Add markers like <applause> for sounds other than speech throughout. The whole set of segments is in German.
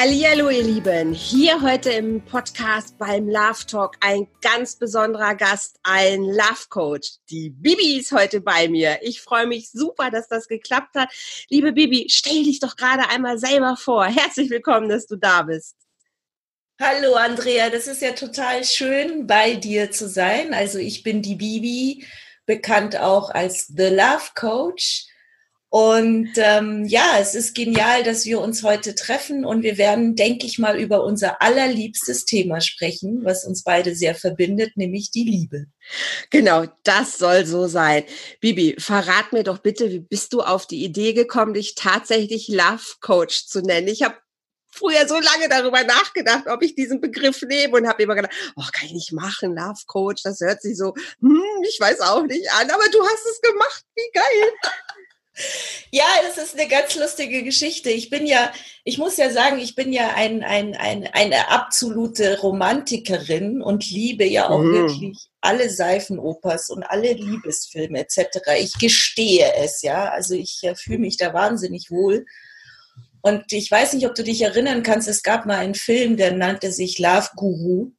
Hallo ihr Lieben, hier heute im Podcast beim Love Talk ein ganz besonderer Gast, ein Love Coach. Die Bibi ist heute bei mir. Ich freue mich super, dass das geklappt hat. Liebe Bibi, stell dich doch gerade einmal selber vor. Herzlich willkommen, dass du da bist. Hallo Andrea, das ist ja total schön bei dir zu sein. Also ich bin die Bibi, bekannt auch als The Love Coach. Und ähm, ja, es ist genial, dass wir uns heute treffen und wir werden, denke ich mal, über unser allerliebstes Thema sprechen, was uns beide sehr verbindet, nämlich die Liebe. Genau, das soll so sein. Bibi, verrat mir doch bitte, wie bist du auf die Idee gekommen, dich tatsächlich Love Coach zu nennen? Ich habe früher so lange darüber nachgedacht, ob ich diesen Begriff nehme und habe immer gedacht, oh, kann ich nicht machen, Love Coach, das hört sich so, hm, ich weiß auch nicht an, aber du hast es gemacht, wie geil. Ja, das ist eine ganz lustige Geschichte. Ich bin ja, ich muss ja sagen, ich bin ja ein, ein, ein, eine absolute Romantikerin und liebe ja auch mhm. wirklich alle Seifenopers und alle Liebesfilme etc. Ich gestehe es, ja. Also ich ja, fühle mich da wahnsinnig wohl. Und ich weiß nicht, ob du dich erinnern kannst, es gab mal einen Film, der nannte sich Love Guru.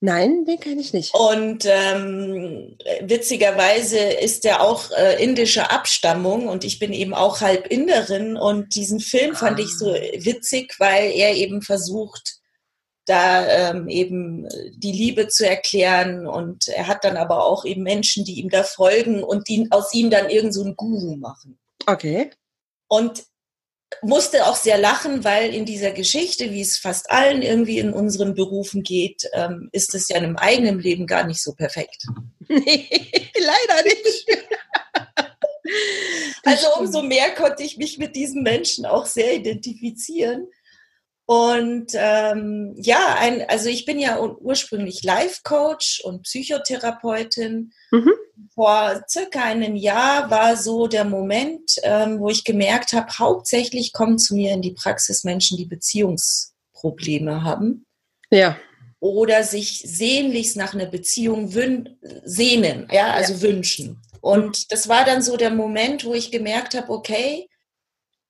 Nein, den kenne ich nicht. Und ähm, witzigerweise ist er auch äh, indischer Abstammung und ich bin eben auch halb Inderin und diesen Film fand ich so ah. witzig, weil er eben versucht, da ähm, eben die Liebe zu erklären und er hat dann aber auch eben Menschen, die ihm da folgen und die aus ihm dann irgend so einen Guru machen. Okay. Und musste auch sehr lachen, weil in dieser Geschichte, wie es fast allen irgendwie in unseren Berufen geht, ähm, ist es ja in einem eigenen Leben gar nicht so perfekt. <laughs> Nee, leider nicht. also umso mehr konnte ich mich mit diesen Menschen auch sehr identifizieren. Und ähm, ja, ein, also ich bin ja ursprünglich Life-Coach und Psychotherapeutin. Mhm. Vor circa einem Jahr war so der Moment, ähm, wo ich gemerkt habe, hauptsächlich kommen zu mir in die Praxis Menschen, die Beziehungsprobleme haben. Ja. Oder sich sehnlichst nach einer Beziehung sehnen, ja, also ja. wünschen. Und das war dann so der Moment, wo ich gemerkt habe, okay,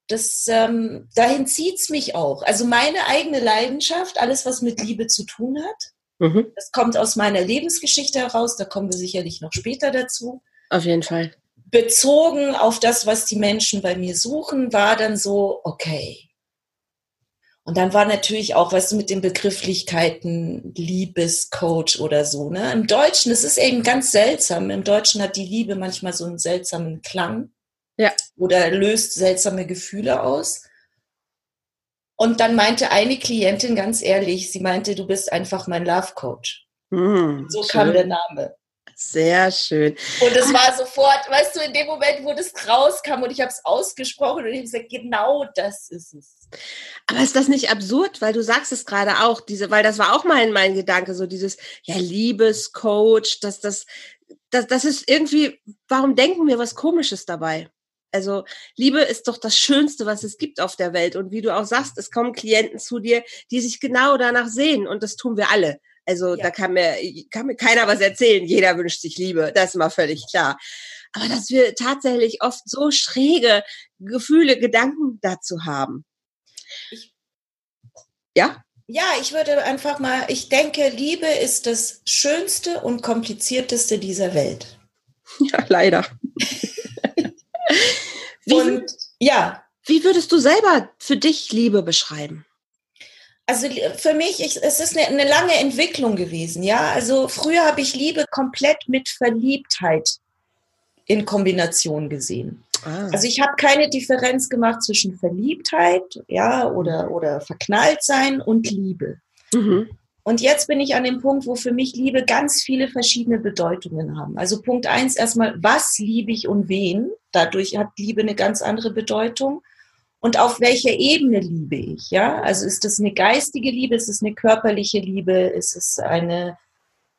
das, ähm, dahin zieht's mich auch. Also meine eigene Leidenschaft, alles, was mit Liebe zu tun hat, mhm. das kommt aus meiner Lebensgeschichte heraus, da kommen wir sicherlich noch später dazu. Auf jeden Fall. Bezogen auf das, was die Menschen bei mir suchen, war dann so, okay. Und dann war natürlich auch, weißt du, mit den Begrifflichkeiten Liebescoach oder so. Ne? Im Deutschen, es ist eben ganz seltsam. Im Deutschen hat die Liebe manchmal so einen seltsamen Klang. Ja. Oder löst seltsame Gefühle aus. Und dann meinte eine Klientin ganz ehrlich, sie meinte, du bist einfach mein Love Coach. Hm, so schön. kam der Name. Sehr schön. Und es war sofort, weißt du, in dem Moment, wo das rauskam und ich habe es ausgesprochen und ich habe gesagt, genau das ist es. Aber ist das nicht absurd, weil du sagst es gerade auch, diese, weil das war auch mein, mein Gedanke, so dieses, ja, Liebescoach, dass das, das, das ist irgendwie, warum denken wir was Komisches dabei? Also Liebe ist doch das Schönste, was es gibt auf der Welt. Und wie du auch sagst, es kommen Klienten zu dir, die sich genau danach sehen. Und das tun wir alle. Also ja. da kann mir, kann mir keiner was erzählen. Jeder wünscht sich Liebe. Das ist mal völlig klar. Aber dass wir tatsächlich oft so schräge Gefühle, Gedanken dazu haben. Ich, ja? Ja, ich würde einfach mal, ich denke, Liebe ist das Schönste und Komplizierteste dieser Welt. <laughs> Ja, leider. <laughs> Wie, und ja. Wie würdest du selber für dich Liebe beschreiben? Also für mich, ich, es ist eine, eine, lange Entwicklung gewesen, ja. Also früher habe ich Liebe komplett mit Verliebtheit in Kombination gesehen. Ah. Also ich habe keine Differenz gemacht zwischen Verliebtheit, ja, oder, oder verknallt sein und Liebe. Mhm. Und jetzt bin ich an dem Punkt, wo für mich Liebe ganz viele verschiedene Bedeutungen haben. Also Punkt eins erstmal, was liebe ich und wen? Dadurch hat Liebe eine ganz andere Bedeutung. Und auf welcher Ebene liebe ich? Ja, also ist das eine geistige Liebe? Ist es eine körperliche Liebe? Ist es eine,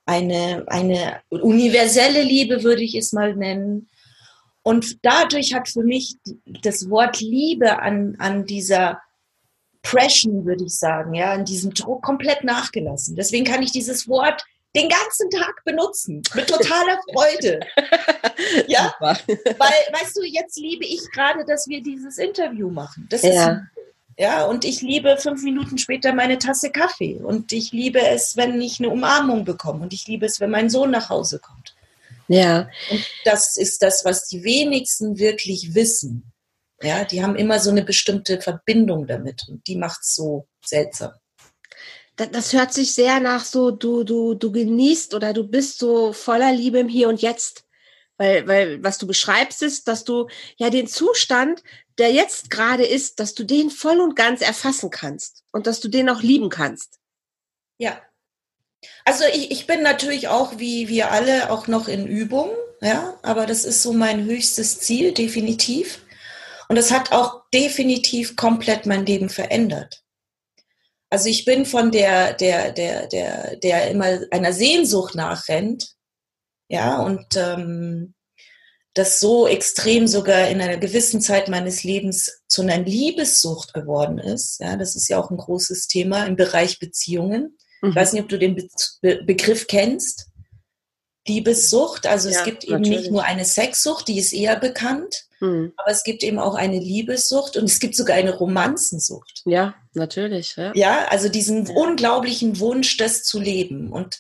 eine, eine universelle Liebe, würde ich es mal nennen? Und dadurch hat für mich das Wort Liebe an, an dieser Pression, würde ich sagen, ja, an diesem Druck komplett nachgelassen. Deswegen kann ich dieses Wort den ganzen Tag benutzen, mit totaler Freude. <laughs> ja, weil, weißt du, jetzt liebe ich gerade, dass wir dieses Interview machen. Das ja. ist ja, und ich liebe fünf Minuten später meine Tasse Kaffee. Und ich liebe es, wenn ich eine Umarmung bekomme. Und ich liebe es, wenn mein Sohn nach Hause kommt. Ja. Und das ist das, was die wenigsten wirklich wissen. Ja, die haben immer so eine bestimmte Verbindung damit. Und die macht es so seltsam das hört sich sehr nach so, du, du, du genießt oder du bist so voller Liebe im Hier und Jetzt. Weil, weil was du beschreibst ist, dass du ja den Zustand, der jetzt gerade ist, dass du den voll und ganz erfassen kannst und dass du den auch lieben kannst. Ja. Also ich, ich bin natürlich auch wie wir alle auch noch in Übung, ja, aber das ist so mein höchstes Ziel, definitiv. Und das hat auch definitiv komplett mein Leben verändert. Also ich bin von der, der, der, der, der immer einer Sehnsucht nachrennt, ja, und ähm, das so extrem sogar in einer gewissen Zeit meines Lebens zu einer Liebessucht geworden ist. Ja, das ist ja auch ein großes Thema im Bereich Beziehungen. Mhm. Ich weiß nicht, ob du den Be Begriff kennst. Liebessucht, also ja, es gibt natürlich. eben nicht nur eine Sexsucht, die ist eher bekannt, hm. Aber es gibt eben auch eine Liebessucht und es gibt sogar eine Romanzensucht. Ja, natürlich. Ja, ja also diesen ja. unglaublichen Wunsch, das zu leben. Und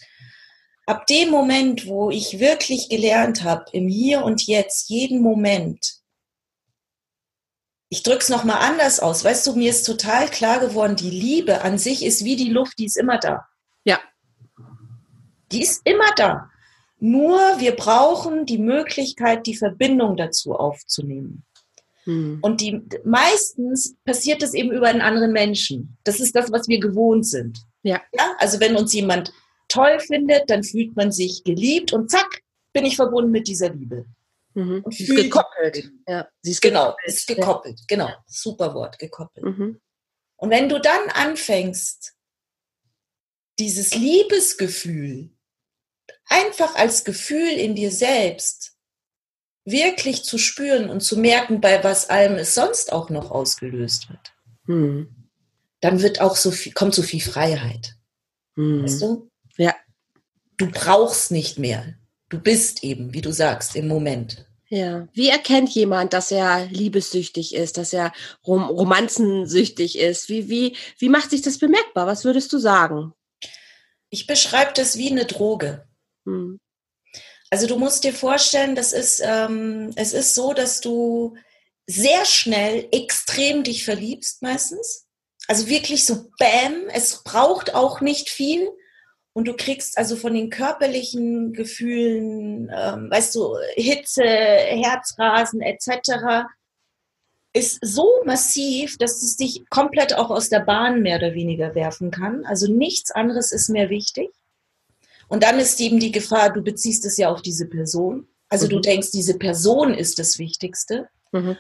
ab dem Moment, wo ich wirklich gelernt habe, im Hier und Jetzt, jeden Moment, ich drücke es nochmal anders aus. Weißt du, mir ist total klar geworden, die Liebe an sich ist wie die Luft, die ist immer da. Ja. Die ist immer da. Nur wir brauchen die Möglichkeit, die Verbindung dazu aufzunehmen. Hm. Und die meistens passiert das eben über einen anderen Menschen. Das ist das, was wir gewohnt sind. Ja. ja. Also wenn uns jemand toll findet, dann fühlt man sich geliebt und zack, bin ich verbunden mit dieser Liebe. Mhm. Und sie ist gekoppelt. Ja, sie ist genau, gekoppelt. ist gekoppelt. Genau, super Wort, gekoppelt. Mhm. Und wenn du dann anfängst, dieses Liebesgefühl einfach als Gefühl in dir selbst wirklich zu spüren und zu merken, bei was allem es sonst auch noch ausgelöst wird, hm. dann wird auch so viel, kommt so viel Freiheit. Hm. Weißt du? Ja. Du brauchst nicht mehr. Du bist eben, wie du sagst, im Moment. Ja. Wie erkennt jemand, dass er liebessüchtig ist, dass er rom romanzensüchtig ist? Wie, wie, wie macht sich das bemerkbar? Was würdest du sagen? Ich beschreibe das wie eine Droge. Hm. Also du musst dir vorstellen, das ist, ähm, es ist so, dass du sehr schnell extrem dich verliebst meistens. Also wirklich so Bäm, es braucht auch nicht viel. Und du kriegst also von den körperlichen Gefühlen, ähm, weißt du, Hitze, Herzrasen etc., ist so massiv, dass es dich komplett auch aus der Bahn mehr oder weniger werfen kann. Also nichts anderes ist mehr wichtig. Und dann ist eben die Gefahr, du beziehst es ja auf diese Person. Also mhm. du denkst, diese Person ist das Wichtigste. Mhm.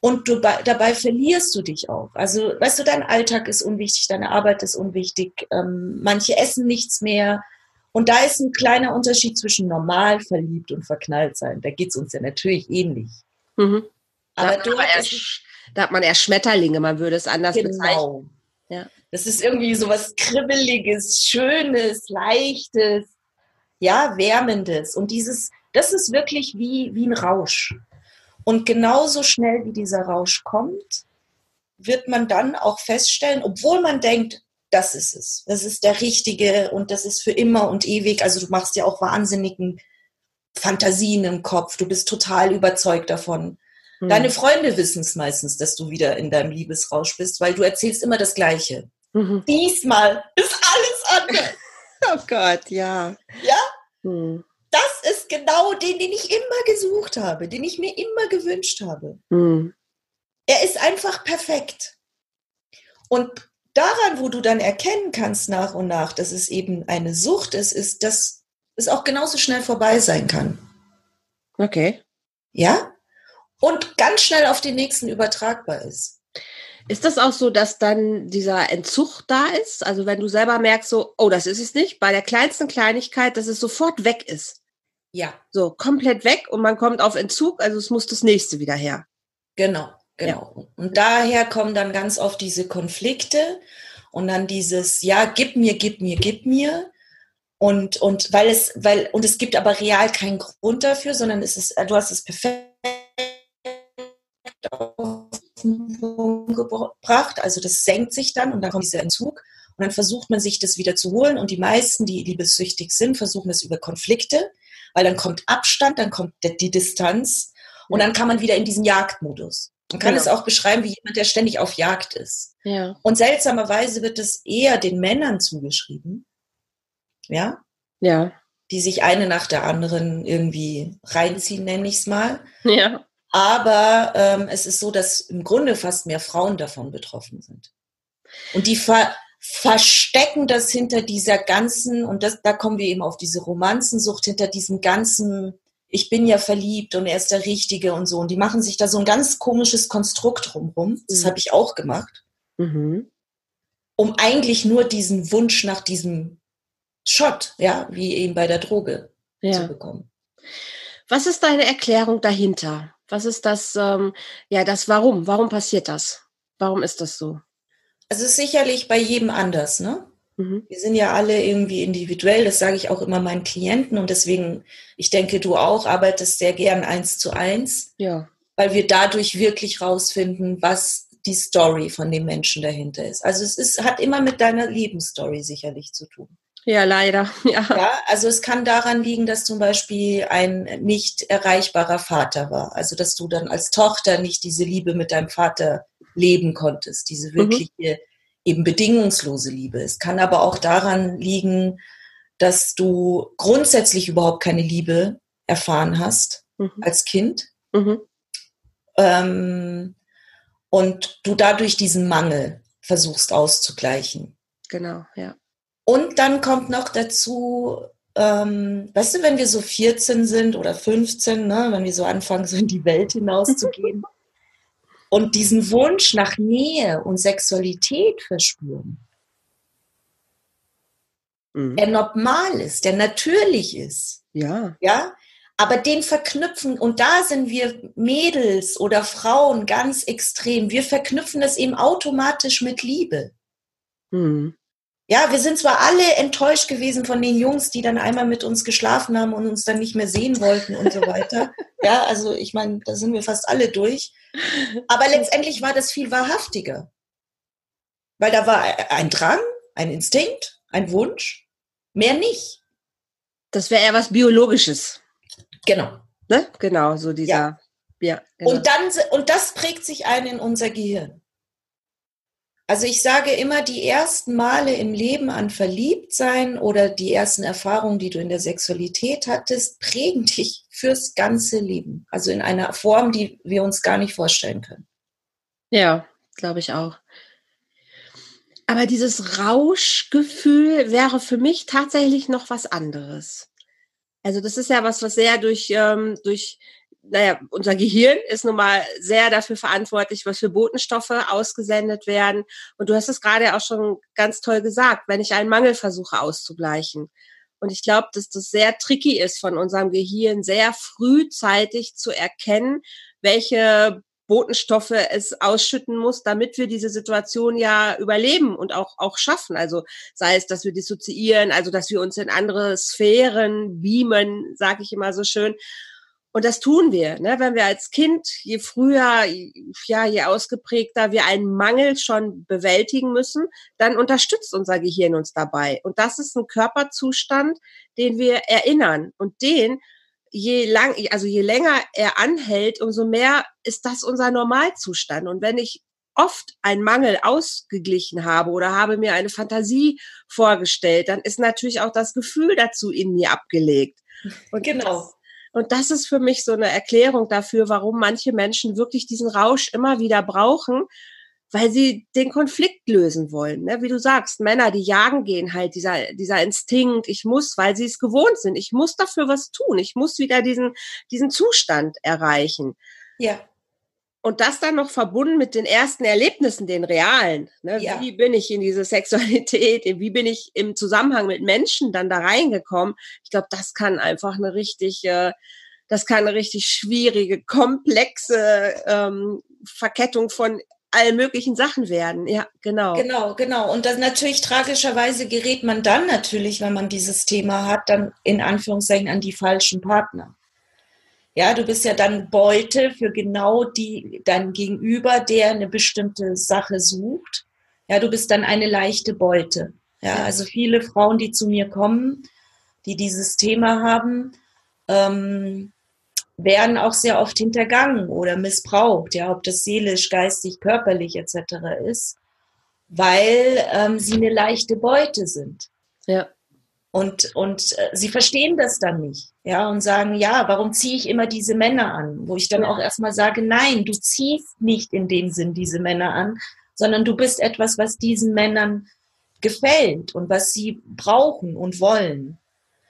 Und du, dabei verlierst du dich auch. Also, weißt du, dein Alltag ist unwichtig, deine Arbeit ist unwichtig, ähm, manche essen nichts mehr. Und da ist ein kleiner Unterschied zwischen normal, verliebt und verknallt sein. Da geht es uns ja natürlich ähnlich. Mhm. Aber da, hat eher, da hat man eher Schmetterlinge, man würde es anders genau. bezeichnen. Das ist irgendwie so was Kribbeliges, Schönes, Leichtes, ja, Wärmendes. Und dieses, das ist wirklich wie, wie ein Rausch. Und genauso schnell wie dieser Rausch kommt, wird man dann auch feststellen, obwohl man denkt, das ist es, das ist der Richtige und das ist für immer und ewig. Also du machst ja auch wahnsinnigen Fantasien im Kopf, du bist total überzeugt davon. Hm. Deine Freunde wissen es meistens, dass du wieder in deinem Liebesrausch bist, weil du erzählst immer das Gleiche. Mhm. Diesmal ist alles anders. <laughs> oh Gott, ja. Ja? Mhm. Das ist genau den, den ich immer gesucht habe, den ich mir immer gewünscht habe. Mhm. Er ist einfach perfekt. Und daran, wo du dann erkennen kannst nach und nach, dass es eben eine Sucht ist, ist, dass es auch genauso schnell vorbei sein kann. Okay. Ja? Und ganz schnell auf den nächsten übertragbar ist. Ist das auch so, dass dann dieser Entzug da ist? Also wenn du selber merkst, so, oh, das ist es nicht, bei der kleinsten Kleinigkeit, dass es sofort weg ist. Ja. So, komplett weg und man kommt auf Entzug, also es muss das nächste wieder her. Genau, genau. Ja. Und daher kommen dann ganz oft diese Konflikte und dann dieses, ja, gib mir, gib mir, gib mir. Und, und weil es, weil, und es gibt aber real keinen Grund dafür, sondern es ist, du hast es perfekt gebracht, also das senkt sich dann und dann kommt dieser Entzug und dann versucht man sich das wieder zu holen und die meisten, die liebessüchtig sind, versuchen das über Konflikte, weil dann kommt Abstand, dann kommt die Distanz und dann kann man wieder in diesen Jagdmodus. Man kann genau. es auch beschreiben wie jemand, der ständig auf Jagd ist. Ja. Und seltsamerweise wird es eher den Männern zugeschrieben, ja, ja, die sich eine nach der anderen irgendwie reinziehen, nenne ich es mal. Ja. Aber ähm, es ist so, dass im Grunde fast mehr Frauen davon betroffen sind. Und die ver verstecken das hinter dieser ganzen, und das, da kommen wir eben auf diese Romanzensucht, hinter diesem ganzen, ich bin ja verliebt und er ist der Richtige und so. Und die machen sich da so ein ganz komisches Konstrukt drumherum. Das mhm. habe ich auch gemacht. Mhm. Um eigentlich nur diesen Wunsch nach diesem Shot, ja, wie eben bei der Droge ja. zu bekommen. Was ist deine Erklärung dahinter? Was ist das, ähm, ja, das Warum? Warum passiert das? Warum ist das so? Also es ist sicherlich bei jedem anders, ne? Mhm. Wir sind ja alle irgendwie individuell, das sage ich auch immer meinen Klienten und deswegen, ich denke, du auch arbeitest sehr gern eins zu eins. Ja. Weil wir dadurch wirklich rausfinden, was die Story von dem Menschen dahinter ist. Also es ist, hat immer mit deiner Lebensstory sicherlich zu tun. Ja, leider. <laughs> Ja. ja, also es kann daran liegen, dass zum Beispiel ein nicht erreichbarer Vater war. Also dass du dann als Tochter nicht diese Liebe mit deinem Vater leben konntest, diese mhm. wirkliche, mhm. eben bedingungslose Liebe. Es kann aber auch daran liegen, dass du grundsätzlich überhaupt keine Liebe erfahren hast mhm. als Kind. Mhm. Ähm, und du dadurch diesen Mangel versuchst auszugleichen. Genau, ja. Und dann kommt noch dazu, ähm, weißt du, wenn wir so 14 sind oder 15, ne, wenn wir so anfangen, so in die Welt hinauszugehen <laughs> und diesen Wunsch nach Nähe und Sexualität verspüren, mhm. der normal ist, der natürlich ist. Ja. Ja. Aber den verknüpfen, und da sind wir Mädels oder Frauen ganz extrem, wir verknüpfen das eben automatisch mit Liebe. Mhm. Ja, wir sind zwar alle enttäuscht gewesen von den Jungs, die dann einmal mit uns geschlafen haben und uns dann nicht mehr sehen wollten und so weiter. <laughs> ja, also ich meine, da sind wir fast alle durch. Aber letztendlich war das viel wahrhaftiger. Weil da war ein Drang, ein Instinkt, ein Wunsch, mehr nicht. Das wäre eher was Biologisches. Genau. Ne? Genau, so dieser. Ja. ja genau. Und dann, und das prägt sich ein in unser Gehirn. Also ich sage immer, die ersten Male im Leben an Verliebtsein oder die ersten Erfahrungen, die du in der Sexualität hattest, prägen dich fürs ganze Leben. Also in einer Form, die wir uns gar nicht vorstellen können. Ja, glaube ich auch. Aber dieses Rauschgefühl wäre für mich tatsächlich noch was anderes. Also das ist ja was, was sehr durch, ähm, durch naja, unser Gehirn ist nun mal sehr dafür verantwortlich, was für Botenstoffe ausgesendet werden. Und du hast es gerade auch schon ganz toll gesagt, wenn ich einen Mangel versuche auszugleichen. Und ich glaube, dass das sehr tricky ist von unserem Gehirn, sehr frühzeitig zu erkennen, welche Botenstoffe es ausschütten muss, damit wir diese Situation ja überleben und auch, auch schaffen. Also sei es, dass wir dissoziieren, also dass wir uns in andere Sphären beamen, sage ich immer so schön. Und das tun wir, ne? wenn wir als Kind, je früher, ja, je ausgeprägter wir einen Mangel schon bewältigen müssen, dann unterstützt unser Gehirn uns dabei. Und das ist ein Körperzustand, den wir erinnern. Und den, je lang, also je länger er anhält, umso mehr ist das unser Normalzustand. Und wenn ich oft einen Mangel ausgeglichen habe oder habe mir eine Fantasie vorgestellt, dann ist natürlich auch das Gefühl dazu in mir abgelegt. Und genau. Und das ist für mich so eine Erklärung dafür, warum manche Menschen wirklich diesen Rausch immer wieder brauchen, weil sie den Konflikt lösen wollen. Ne? Wie du sagst, Männer, die jagen gehen halt, dieser, dieser Instinkt, ich muss, weil sie es gewohnt sind, ich muss dafür was tun, ich muss wieder diesen, diesen Zustand erreichen. Ja. Und das dann noch verbunden mit den ersten Erlebnissen, den realen. Ne? Ja. Wie bin ich in diese Sexualität? Wie bin ich im Zusammenhang mit Menschen dann da reingekommen? Ich glaube, das kann einfach eine richtig, äh, das kann eine richtig schwierige, komplexe ähm, Verkettung von allen möglichen Sachen werden. Ja, genau. Genau, genau. Und dann natürlich tragischerweise gerät man dann natürlich, wenn man dieses Thema hat, dann in Anführungszeichen an die falschen Partner. Ja, du bist ja dann Beute für genau die, dein Gegenüber, der eine bestimmte Sache sucht. Ja, du bist dann eine leichte Beute. Ja, also viele Frauen, die zu mir kommen, die dieses Thema haben, ähm, werden auch sehr oft hintergangen oder missbraucht, ja, ob das seelisch, geistig, körperlich etc. ist, weil ähm, sie eine leichte Beute sind. Ja. Und, und äh, sie verstehen das dann nicht, ja, und sagen, ja, warum ziehe ich immer diese Männer an? Wo ich dann auch erstmal sage, nein, du ziehst nicht in dem Sinn diese Männer an, sondern du bist etwas, was diesen Männern gefällt und was sie brauchen und wollen.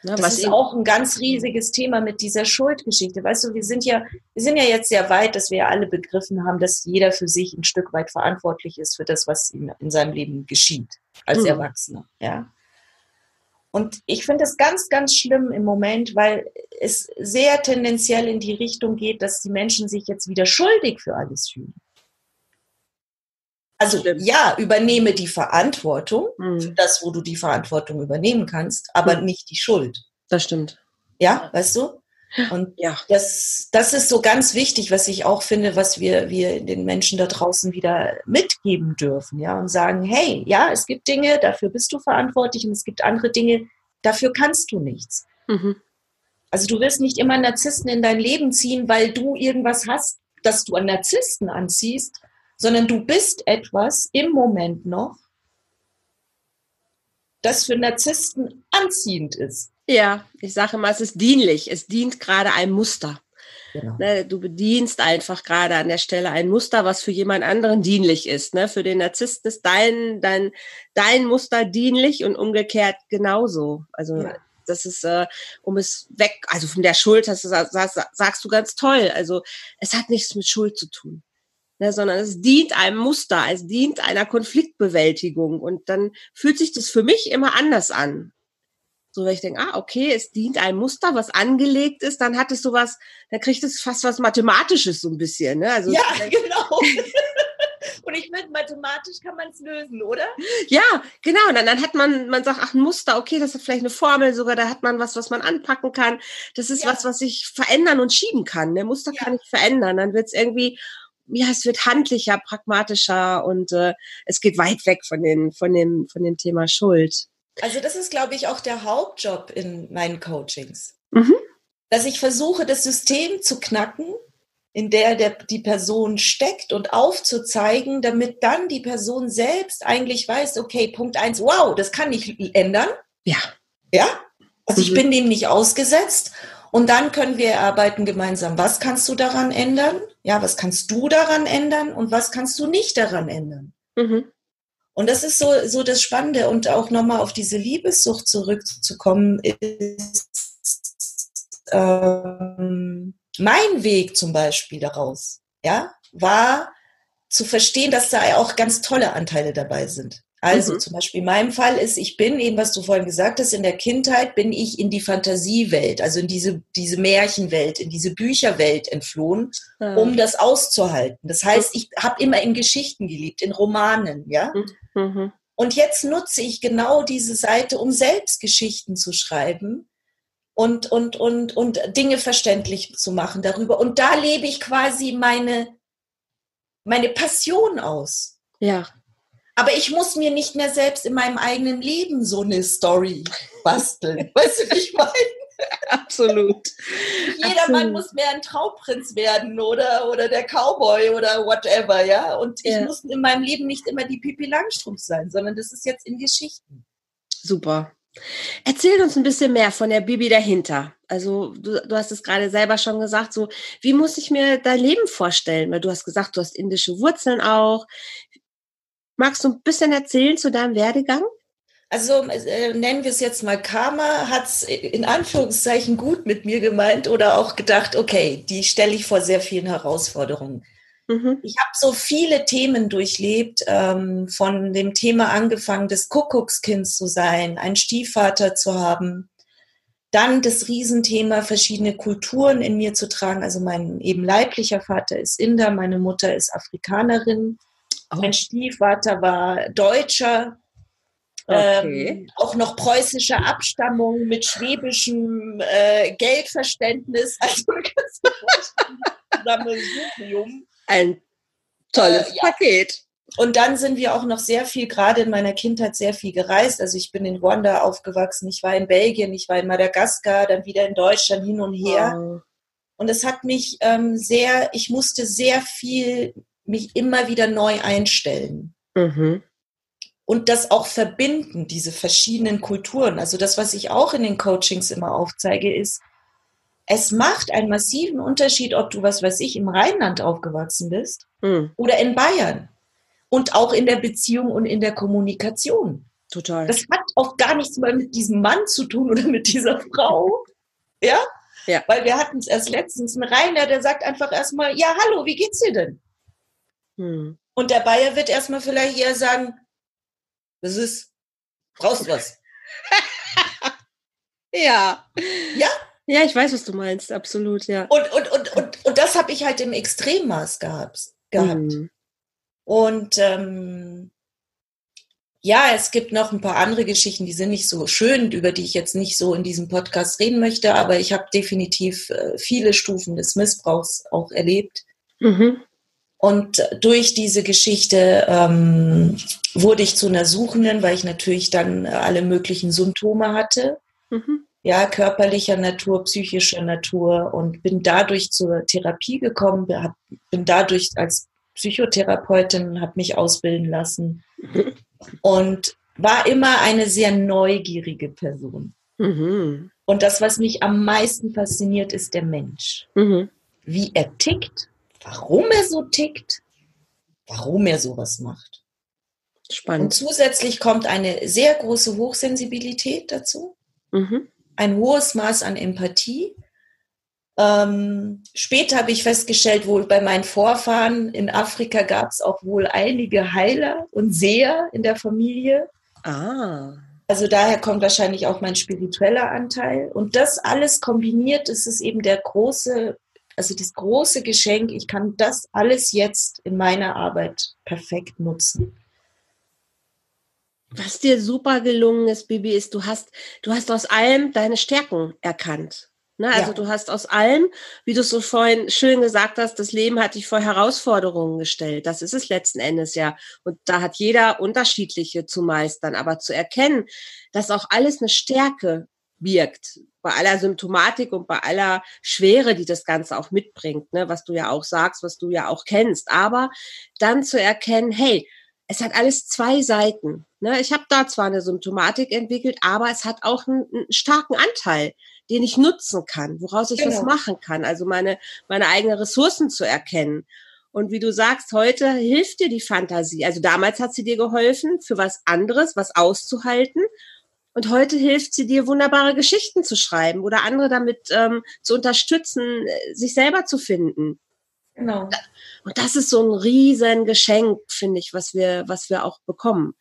Ja, das ist auch ein ganz riesiges Thema mit dieser Schuldgeschichte. Weißt du, wir sind ja, wir sind ja jetzt sehr weit, dass wir alle begriffen haben, dass jeder für sich ein Stück weit verantwortlich ist für das, was ihm in seinem Leben geschieht als mhm. Erwachsener. Ja. Und ich finde es ganz, ganz schlimm im Moment, weil es sehr tendenziell in die Richtung geht, dass die Menschen sich jetzt wieder schuldig für alles fühlen. Also ja, übernehme die Verantwortung mhm. für das, wo du die Verantwortung übernehmen kannst, aber mhm. nicht die Schuld. Das stimmt. Ja, weißt du? Und ja. das, das ist so ganz wichtig, was ich auch finde, was wir, wir den Menschen da draußen wieder mitgeben dürfen, ja, und sagen, hey, ja, es gibt Dinge, dafür bist du verantwortlich und es gibt andere Dinge, dafür kannst du nichts. Mhm. Also du wirst nicht immer Narzissten in dein Leben ziehen, weil du irgendwas hast, dass du an Narzissten anziehst, sondern du bist etwas im Moment noch, das für Narzissten anziehend ist. Ja, ich sage mal, es ist dienlich. Es dient gerade einem Muster. Genau. Ne, du bedienst einfach gerade an der Stelle ein Muster, was für jemand anderen dienlich ist. Ne? Für den Narzissten ist dein, dein, dein Muster dienlich und umgekehrt genauso. Also ja. das ist, äh, um es weg, also von der Schuld, das sagst, sagst du ganz toll. Also es hat nichts mit Schuld zu tun. Ne, sondern es dient einem Muster, es dient einer Konfliktbewältigung und dann fühlt sich das für mich immer anders an. So, wenn ich denke, ah, okay, es dient einem Muster, was angelegt ist, dann hat es sowas, dann kriegt es fast was Mathematisches so ein bisschen. Ne? Also, ja, genau. <laughs> Und ich finde, mathematisch kann man es lösen, oder? Ja, genau. Und dann, dann, hat man, man sagt, ach, ein Muster, okay, das ist vielleicht eine Formel sogar, da hat man was, was man anpacken kann. Das ist ja. was, was ich verändern und schieben kann. Der ne? Muster ja. kann ich verändern. Dann wird es irgendwie, ja, es wird handlicher, pragmatischer und äh, es geht weit weg von, den, von, dem, von dem Thema Schuld. Also das ist, glaube ich, auch der Hauptjob in meinen Coachings. Mhm. Dass ich versuche, das System zu knacken, in der, der die Person steckt und aufzuzeigen, damit dann die Person selbst eigentlich weiß, okay, Punkt eins, wow, das kann ich ändern. Ja. Ja. Also mhm. ich bin dem nicht ausgesetzt. Und dann können wir erarbeiten gemeinsam, was kannst du daran ändern? Ja, was kannst du daran ändern und was kannst du nicht daran ändern? Mhm. Und das ist so, so das Spannende. Und auch nochmal auf diese Liebessucht zurückzukommen, ist ähm, mein Weg zum Beispiel daraus, ja, war zu verstehen, dass da auch ganz tolle Anteile dabei sind. Also mhm. zum Beispiel in meinem Fall ist, ich bin eben, was du vorhin gesagt hast, in der Kindheit bin ich in die Fantasiewelt, also in diese, diese Märchenwelt, in diese Bücherwelt entflohen, mhm. um das auszuhalten. Das heißt, ich habe immer in Geschichten geliebt, in Romanen, ja. Mhm. mhm. Und jetzt nutze ich genau diese Seite, um selbst Geschichten zu schreiben und, und, und, und Dinge verständlich zu machen darüber. Und da lebe ich quasi meine, meine Passion aus. Ja. Aber ich muss mir nicht mehr selbst in meinem eigenen Leben so eine Story basteln. <laughs> weißt du, wie ich meine? Absolut. Jeder Absolut. Mann muss mehr ein Trauprinz werden oder, oder der Cowboy oder whatever, ja. Und ich ja. muss in meinem Leben nicht immer die Pipi Langstrumpf sein, sondern das ist jetzt in Geschichten. Super. Erzähl uns ein bisschen mehr von der Bibi dahinter. Also du, du hast es gerade selber schon gesagt, so wie muss ich mir dein Leben vorstellen? Weil du hast gesagt, du hast indische Wurzeln auch. Magst du ein bisschen erzählen zu deinem Werdegang? Also äh, nennen wir es jetzt mal Karma, hat es in Anführungszeichen gut mit mir gemeint oder auch gedacht, okay, die stelle ich vor sehr vielen Herausforderungen. Mhm. Ich habe so viele Themen durchlebt, ähm, von dem Thema angefangen, des Kuckuckskinds zu sein, einen Stiefvater zu haben, dann das Riesenthema, verschiedene Kulturen in mir zu tragen. Also mein eben leiblicher Vater ist Inder, meine Mutter ist Afrikanerin, oh. mein Stiefvater war Deutscher, okay. ähm, auch noch preußischer Abstammung mit schwäbischem äh, Geldverständnis. <laughs> Also Ein tolles äh, ja. Paket. Und dann sind wir auch noch sehr viel, gerade in meiner Kindheit, sehr viel gereist. Also ich bin in Ruanda aufgewachsen, ich war in Belgien, ich war in Madagaskar, dann wieder in Deutschland hin und her. Wow. Und es hat mich ähm, sehr, ich musste sehr viel mich immer wieder neu einstellen. Mhm. Und das auch verbinden, diese verschiedenen Kulturen. Also das, was ich auch in den Coachings immer aufzeige, ist, es macht einen massiven Unterschied, ob du, was weiß ich, im Rheinland aufgewachsen bist mhm. oder in Bayern und auch in der Beziehung und in der Kommunikation. Total. Das hat auch gar nichts mehr mit diesem Mann zu tun oder mit dieser Frau. Ja? Ja. Weil wir hatten es erst letztens, ein Rainer, der sagt einfach erstmal, ja, hallo, wie geht's dir denn? Hm. Und der Bayer wird erstmal vielleicht eher sagen, das ist, brauchst du was? <laughs> ja. Ja? Ja, ich weiß, was du meinst, absolut, ja. Und, und, und, und, und das habe ich halt im Extremmaß gehabt. gehabt. Mhm. Und ähm, ja, es gibt noch ein paar andere Geschichten, die sind nicht so schön, über die ich jetzt nicht so in diesem Podcast reden möchte, aber ich habe definitiv äh, viele Stufen des Missbrauchs auch erlebt. Mhm. Und durch diese Geschichte ähm, wurde ich zu einer Suchenden, weil ich natürlich dann alle möglichen Symptome hatte. Mhm. Ja, körperlicher Natur, psychischer Natur und bin dadurch zur Therapie gekommen, bin dadurch als Psychotherapeutin, habe mich ausbilden lassen und war immer eine sehr neugierige Person. Mhm. Und das, was mich am meisten fasziniert, ist der Mensch. Mhm. Wie er tickt, warum er so tickt, warum er sowas macht. Spannend. Und zusätzlich kommt eine sehr große Hochsensibilität dazu, mhm. ein hohes Maß an Empathie ähm, später habe ich festgestellt, wohl bei meinen Vorfahren in Afrika gab es auch wohl einige Heiler und Seher in der Familie. Ah. Also daher kommt wahrscheinlich auch mein spiritueller Anteil. Und das alles kombiniert, ist es eben der große, also das große Geschenk. Ich kann das alles jetzt in meiner Arbeit perfekt nutzen. Was dir super gelungen ist, Bibi, ist, du hast, du hast aus allem deine Stärken erkannt. Ne? Also ja. du hast aus allem, wie du so vorhin schön gesagt hast, das Leben hat dich vor Herausforderungen gestellt. Das ist es letzten Endes ja. Und da hat jeder unterschiedliche zu meistern. Aber zu erkennen, dass auch alles eine Stärke wirkt, bei aller Symptomatik und bei aller Schwere, die das Ganze auch mitbringt, ne? was du ja auch sagst, was du ja auch kennst. Aber dann zu erkennen, hey, es hat alles zwei Seiten. Ne? Ich habe da zwar eine Symptomatik entwickelt, aber es hat auch einen, einen starken Anteil den ich nutzen kann, woraus ich genau. was machen kann. Also meine, meine eigenen Ressourcen zu erkennen. Und wie du sagst, heute hilft dir die Fantasie. Also damals hat sie dir geholfen, für was anderes, was auszuhalten. Und heute hilft sie dir, wunderbare Geschichten zu schreiben oder andere damit ähm, zu unterstützen, äh, sich selber zu finden. Genau. Und das ist so ein riesen Geschenk, finde ich, was wir, was wir auch bekommen.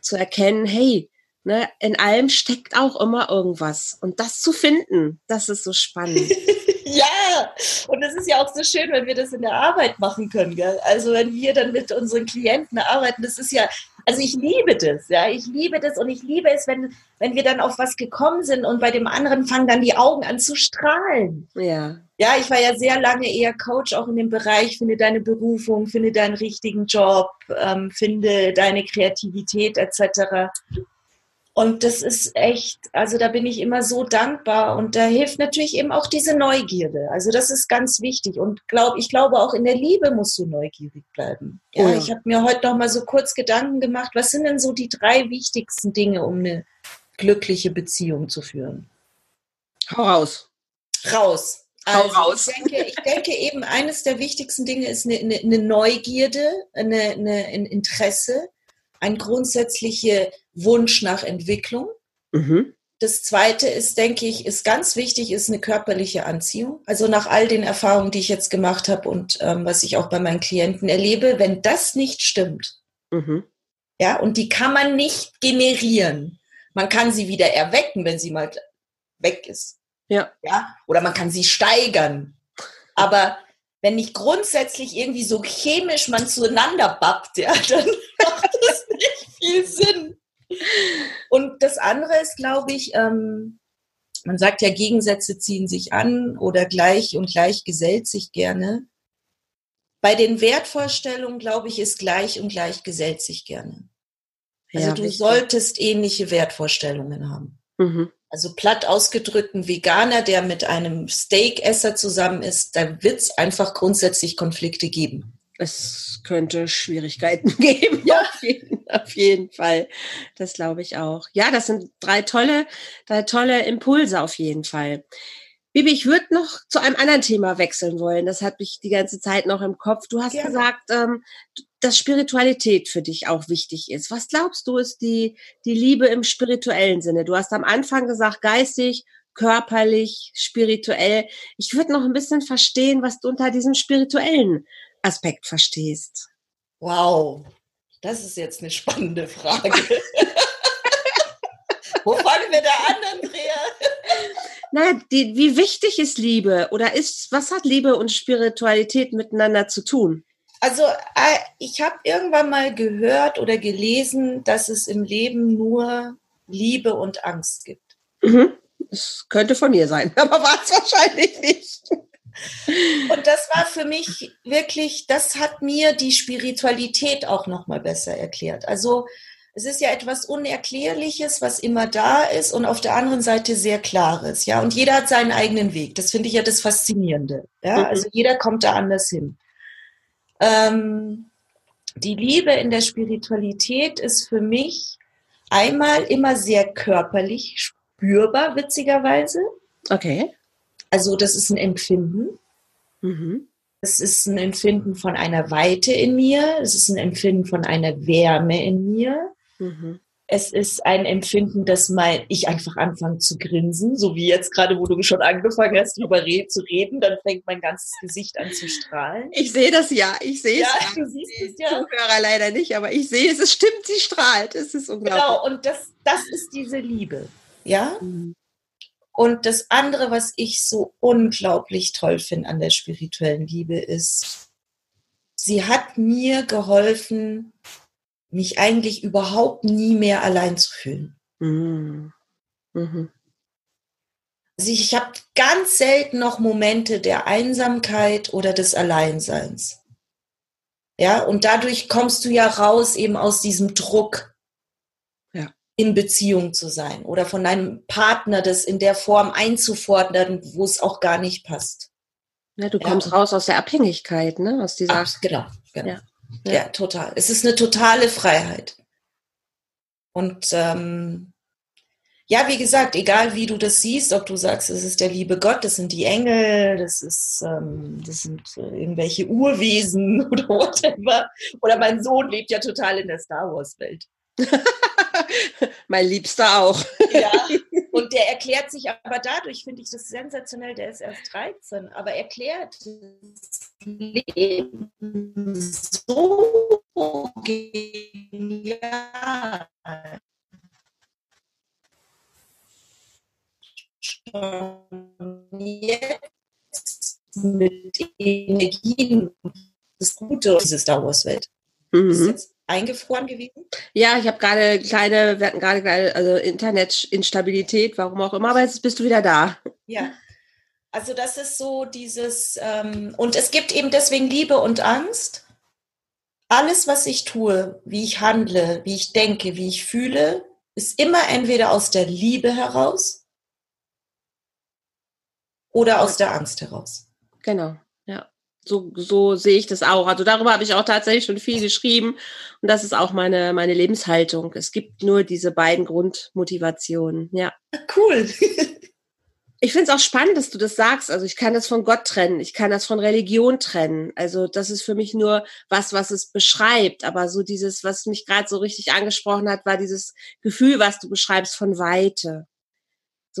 Zu erkennen, hey, Ne, in allem steckt auch immer irgendwas. Und das zu finden, das ist so spannend. <laughs> ja, und es ist ja auch so schön, wenn wir das in der Arbeit machen können. Gell? Also wenn wir dann mit unseren Klienten arbeiten, das ist ja, also ich liebe das, ja, ich liebe das und ich liebe es, wenn, wenn wir dann auf was gekommen sind und bei dem anderen fangen dann die Augen an zu strahlen. Ja. Ja, ich war ja sehr lange eher Coach, auch in dem Bereich, finde deine Berufung, finde deinen richtigen Job, ähm, finde deine Kreativität etc. Und das ist echt, also da bin ich immer so dankbar und da hilft natürlich eben auch diese Neugierde. Also das ist ganz wichtig und glaub, ich glaube auch in der Liebe musst du neugierig bleiben. Ja, oh ja. ich habe mir heute noch mal so kurz Gedanken gemacht, was sind denn so die drei wichtigsten Dinge, um eine glückliche Beziehung zu führen? Hau raus. Raus. Also raus. Ich denke, ich denke eben, eines der wichtigsten Dinge ist eine, eine, eine Neugierde, eine, eine, ein Interesse, ein grundsätzlicher Wunsch nach Entwicklung. Mhm. das zweite ist, denke ich, ist ganz wichtig, ist eine körperliche Anziehung. Also nach all den Erfahrungen, die ich jetzt gemacht habe und ähm, was ich auch bei meinen Klienten erlebe, wenn das nicht stimmt, mhm. ja, und die kann man nicht generieren. Man kann sie wieder erwecken, wenn sie mal weg ist. Ja. Ja. Oder man kann sie steigern. Aber wenn nicht grundsätzlich irgendwie so chemisch man zueinander bappt, ja, <laughs> dann macht viel Sinn. Und das andere ist, glaube ich, ähm, man sagt ja, Gegensätze ziehen sich an oder gleich und gleich gesellt sich gerne. Bei den Wertvorstellungen, glaube ich, ist gleich und gleich gesellt sich gerne. Also ja, du richtig. solltest ähnliche Wertvorstellungen haben. Mhm. Also platt ausgedrückt, ein Veganer, der mit einem Steakesser zusammen ist, da wird es einfach grundsätzlich Konflikte geben. Es könnte Schwierigkeiten <laughs> geben, ja. <laughs> auf, jeden, Fall. Das glaube ich auch. Ja, das sind drei tolle, drei tolle Impulse auf jeden Fall. Bibi, ich würde noch zu einem anderen Thema wechseln wollen. Das hat mich die ganze Zeit noch im Kopf. Du hast Gerne. gesagt, ähm, dass Spiritualität für dich auch wichtig ist. Was glaubst du, ist die, die Liebe im spirituellen Sinne? Du hast am Anfang gesagt, geistig, körperlich, spirituell. Ich würde noch ein bisschen verstehen, was du unter diesem spirituellen Aspekt verstehst. Wow, das ist jetzt eine spannende Frage. <laughs> Wo fangen wir da an, Andrea? Naja, die, wie wichtig ist Liebe oder ist, was hat Liebe und Spiritualität miteinander zu tun? Also äh, ich habe irgendwann mal gehört oder gelesen, dass es im Leben nur Liebe und Angst gibt. Mhm. Das könnte von mir sein, <laughs> aber war es wahrscheinlich nicht. Und das war für mich wirklich, das hat mir die Spiritualität auch noch mal besser erklärt. Also es ist ja etwas Unerklärliches, was immer da ist und auf der anderen Seite sehr Klares, ja. Und jeder hat seinen eigenen Weg. Das finde ich ja das Faszinierende. Ja, mhm. also jeder kommt da anders hin. Ähm, die Liebe in der Spiritualität ist für mich einmal immer sehr körperlich spürbar, witzigerweise. Okay. Also das ist ein Empfinden. Mhm. Es ist ein Empfinden von einer Weite in mir. Es ist ein Empfinden von einer Wärme in mir. Mhm. Es ist ein Empfinden, dass mein, ich einfach anfange zu grinsen, so wie jetzt gerade, wo du schon angefangen hast, darüber re zu reden, dann fängt mein ganzes Gesicht an zu strahlen. Ich sehe das ja, ich sehe ja, es. Ja, du siehst es ja. Zuhörer leider nicht, aber ich sehe es, es stimmt, sie strahlt. Es ist unglaublich. Genau, und das, das ist diese Liebe. Ja? Mhm. Und das andere, was ich so unglaublich toll finde an der spirituellen Liebe, ist, sie hat mir geholfen, mich eigentlich überhaupt nie mehr allein zu fühlen. Mhm. Mhm. Also ich, ich habe ganz selten noch Momente der Einsamkeit oder des Alleinseins. Ja, und dadurch kommst du ja raus eben aus diesem Druck. In Beziehung zu sein oder von deinem Partner das in der Form einzufordern, wo es auch gar nicht passt. Ja, du kommst ja. raus aus der Abhängigkeit, ne? Aus dieser. Ach, genau, genau. Ja. Ja. ja, total. Es ist eine totale Freiheit. Und ähm, ja, wie gesagt, egal wie du das siehst, ob du sagst, es ist der liebe Gott, das sind die Engel, das ist, ähm, das sind irgendwelche Urwesen <laughs> oder whatever. Oder mein Sohn lebt ja total in der Star Wars Welt. <laughs> mein Liebster auch. ja, und der erklärt sich aber dadurch, finde ich das sensationell, der ist erst 13, aber erklärt das Leben so genial. Jetzt mit Energien das Gute diese Star Wars Welt. Mhm. Ist jetzt eingefroren gewesen? Ja, ich habe gerade kleine, wir hatten gerade also Internetinstabilität, warum auch immer, aber jetzt bist du wieder da. Ja. Also das ist so dieses, ähm, und es gibt eben deswegen Liebe und Angst. Alles, was ich tue, wie ich handle, wie ich denke, wie ich fühle, ist immer entweder aus der Liebe heraus oder aus der Angst heraus. Genau so, so sehe ich das auch. Also darüber habe ich auch tatsächlich schon viel geschrieben. Und das ist auch meine, meine Lebenshaltung. Es gibt nur diese beiden Grundmotivationen. Ja. Cool. ich finde es auch spannend, dass du das sagst. Also ich kann das von Gott trennen. Ich kann das von Religion trennen. Also das ist für mich nur was, was es beschreibt. Aber so dieses, was mich gerade so richtig angesprochen hat, war dieses Gefühl, was du beschreibst von Weite.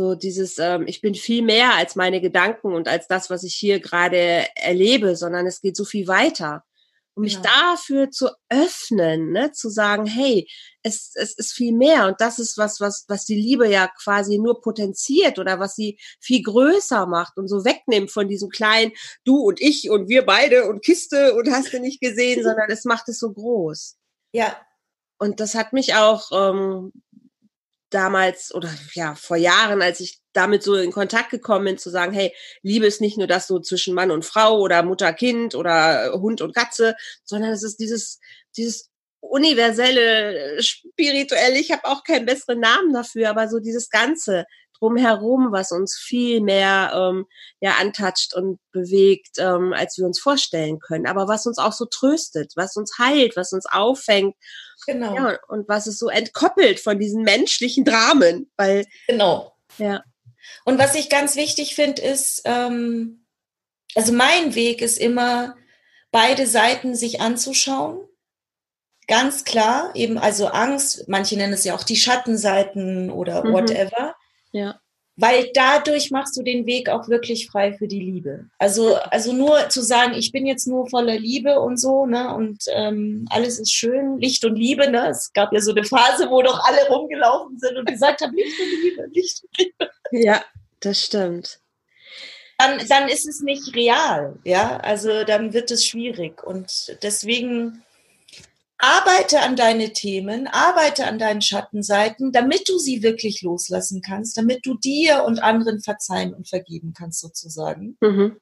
So dieses, ähm, ich bin viel mehr als meine Gedanken und als das, was ich hier gerade erlebe, sondern es geht so viel weiter. Um mich ja. dafür zu öffnen, ne, zu sagen, hey, es, es ist viel mehr und das ist was, was, was die Liebe ja quasi nur potenziert oder was sie viel größer macht und so wegnimmt von diesem kleinen Du und ich und wir beide und Kiste und hast du nicht gesehen, <laughs> sondern es macht es so groß. Ja. Und das hat mich auch ähm, damals oder ja, vor Jahren, als ich damit so in Kontakt gekommen bin, zu sagen, hey, Liebe ist nicht nur das so zwischen Mann und Frau oder Mutter, Kind oder Hund und Katze, sondern es ist dieses, dieses universelle, spirituelle, ich habe auch keinen besseren Namen dafür, aber so dieses Ganze drumherum, was uns viel mehr ähm, ja antatscht und bewegt, ähm, als wir uns vorstellen können, aber was uns auch so tröstet, was uns heilt, was uns auffängt Genau. Ja, und was ist so entkoppelt von diesen menschlichen Dramen, weil. Genau. Ja. Und was ich ganz wichtig finde, ist, ähm, also mein Weg ist immer, beide Seiten sich anzuschauen. Ganz klar, eben also Angst, manche nennen es ja auch die Schattenseiten oder mhm. Ja weil dadurch machst du den Weg auch wirklich frei für die Liebe. Also, also nur zu sagen, ich bin jetzt nur voller Liebe und so, ne, und ähm, alles ist schön, Licht und Liebe, ne? Es gab ja so eine Phase, wo doch alle rumgelaufen sind und gesagt haben, Licht und Liebe, Licht und Liebe. Ja, das stimmt. Dann, dann ist es nicht real, ja. Also dann wird es schwierig. Und deswegen arbeite an deine Themen, arbeite an deinen Schattenseiten, damit du sie wirklich loslassen kannst, damit du dir und anderen verzeihen und vergeben kannst sozusagen. Mhm.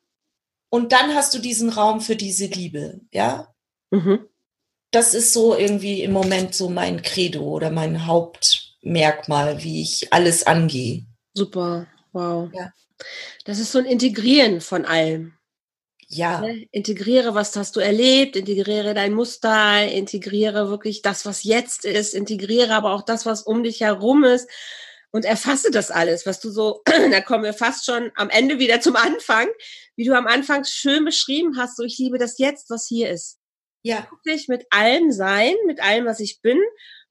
Und dann hast du diesen Raum für diese Liebe, ja? Mhm. Das ist so irgendwie im Moment so mein Credo oder mein Hauptmerkmal, wie ich alles angehe. Super, wow. Ja. Das ist so ein Integrieren von allem. Ja. Ne? Integriere, was hast du erlebt, integriere dein Muster, integriere wirklich das, was jetzt ist, integriere aber auch das, was um dich herum ist und erfasse das alles, was du so, <clears throat> da kommen wir fast schon am Ende wieder zum Anfang, wie du am Anfang schön beschrieben hast, so ich liebe das jetzt, was hier ist. Ja. Wirklich mit allem sein, mit allem, was ich bin,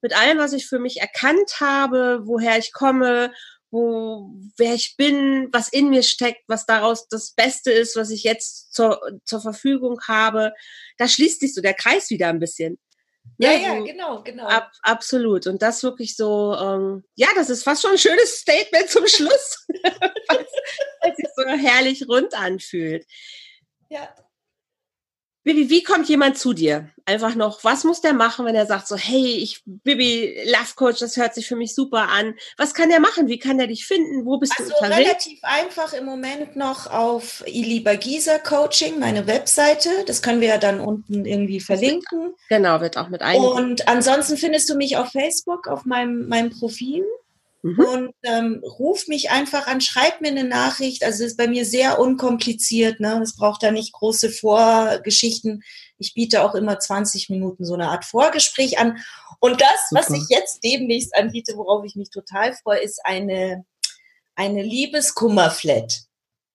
mit allem, was ich für mich erkannt habe, woher ich komme wo, wer ich bin, was in mir steckt, was daraus das Beste ist, was ich jetzt zur, zur Verfügung habe. Da schließt sich so der Kreis wieder ein bisschen. Ja, ja, ja genau, genau. Ab, absolut. Und das wirklich so, ähm, ja, das ist fast schon ein schönes Statement zum Schluss, <laughs> weil es sich so herrlich rund anfühlt. Ja. Bibi, wie kommt jemand zu dir? Einfach noch, was muss der machen, wenn er sagt so, hey, ich, Bibi, Love Coach, das hört sich für mich super an. Was kann der machen? Wie kann der dich finden? Wo bist also du unterwegs? relativ einfach im Moment noch auf Iliba Gieser Coaching, meine Webseite. Das können wir ja dann unten irgendwie verlinken. Genau, wird auch mit ein. Und ansonsten findest du mich auf Facebook, auf meinem, meinem Profil. Mhm. Und ähm, ruf mich einfach an, schreib mir eine Nachricht. Also es ist bei mir sehr unkompliziert. Ne? Es braucht da nicht große Vorgeschichten. Ich biete auch immer 20 Minuten so eine Art Vorgespräch an. Und das, Super. was ich jetzt demnächst anbiete, worauf ich mich total freue, ist eine, eine Liebeskummerflat.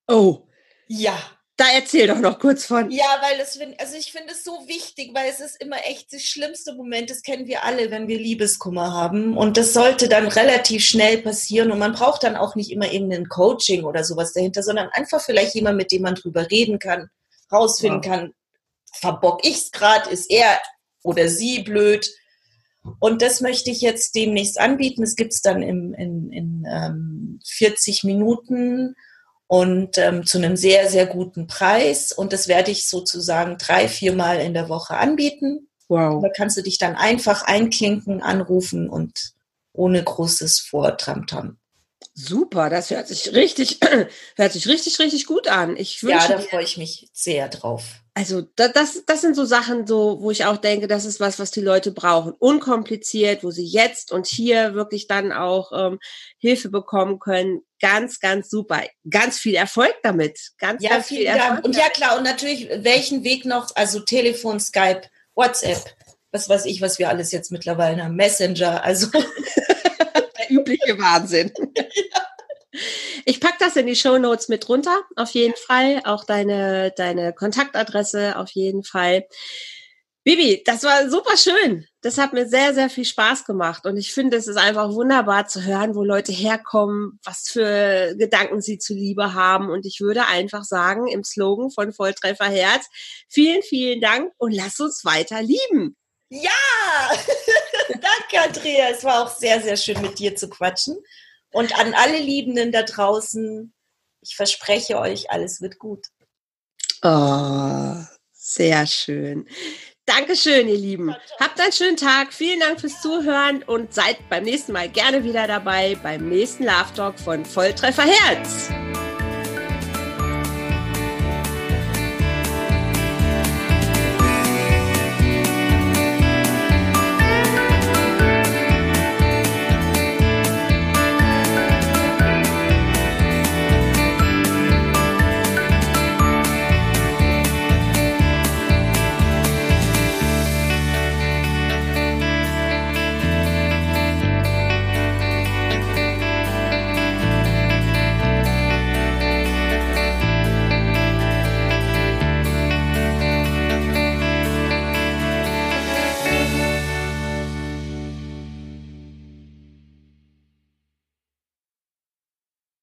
Oh. Ja. Da erzähl doch noch kurz von. Ja, weil das finde, also ich finde es so wichtig, weil es ist immer echt das schlimmste Moment, das kennen wir alle, wenn wir Liebeskummer haben. Und das sollte dann relativ schnell passieren. Und man braucht dann auch nicht immer irgendein Coaching oder sowas dahinter, sondern einfach vielleicht jemand, mit dem man drüber reden kann, rausfinden wow. kann, verbock ich's gerade, ist er oder sie blöd. Und das möchte ich jetzt demnächst anbieten. Es gibt's dann im, in, in ähm, 40 Minuten und ähm, zu einem sehr, sehr guten Preis. Und das werde ich sozusagen drei, viermal in der Woche anbieten. Wow. Da kannst du dich dann einfach einklinken, anrufen und ohne großes Vortramtam. Super, das hört sich richtig, <clears throat> hört sich richtig, richtig gut an. Ich wünsche ja, da freue ich mich sehr drauf. Also das, das sind so Sachen, so, wo ich auch denke, das ist was, was die Leute brauchen. Unkompliziert, wo sie jetzt und hier wirklich dann auch ähm, Hilfe bekommen können. Ganz, ganz super. Ganz viel Erfolg damit. Ganz, ja, ganz viel Erfolg. Und ja klar, und natürlich, welchen Weg noch? Also Telefon, Skype, WhatsApp, was weiß ich, was wir alles jetzt mittlerweile haben. Messenger, also <laughs> der übliche Wahnsinn. <laughs> Ich packe das in die Show Notes mit runter, auf jeden Fall. Auch deine, deine Kontaktadresse, auf jeden Fall. Bibi, das war super schön. Das hat mir sehr, sehr viel Spaß gemacht. Und ich finde, es ist einfach wunderbar zu hören, wo Leute herkommen, was für Gedanken sie zu Liebe haben. Und ich würde einfach sagen, im Slogan von Volltreffer Herz, vielen, vielen Dank und lass uns weiter lieben. Andrea. Es war auch sehr, sehr schön, mit dir zu quatschen. Und an alle Liebenden da draußen, ich verspreche euch, alles wird gut. Oh, sehr schön. Dankeschön, ihr Lieben. Habt einen schönen Tag. Vielen Dank fürs Zuhören und seid beim nächsten Mal gerne wieder dabei beim nächsten Love Talk von Volltreffer Herz.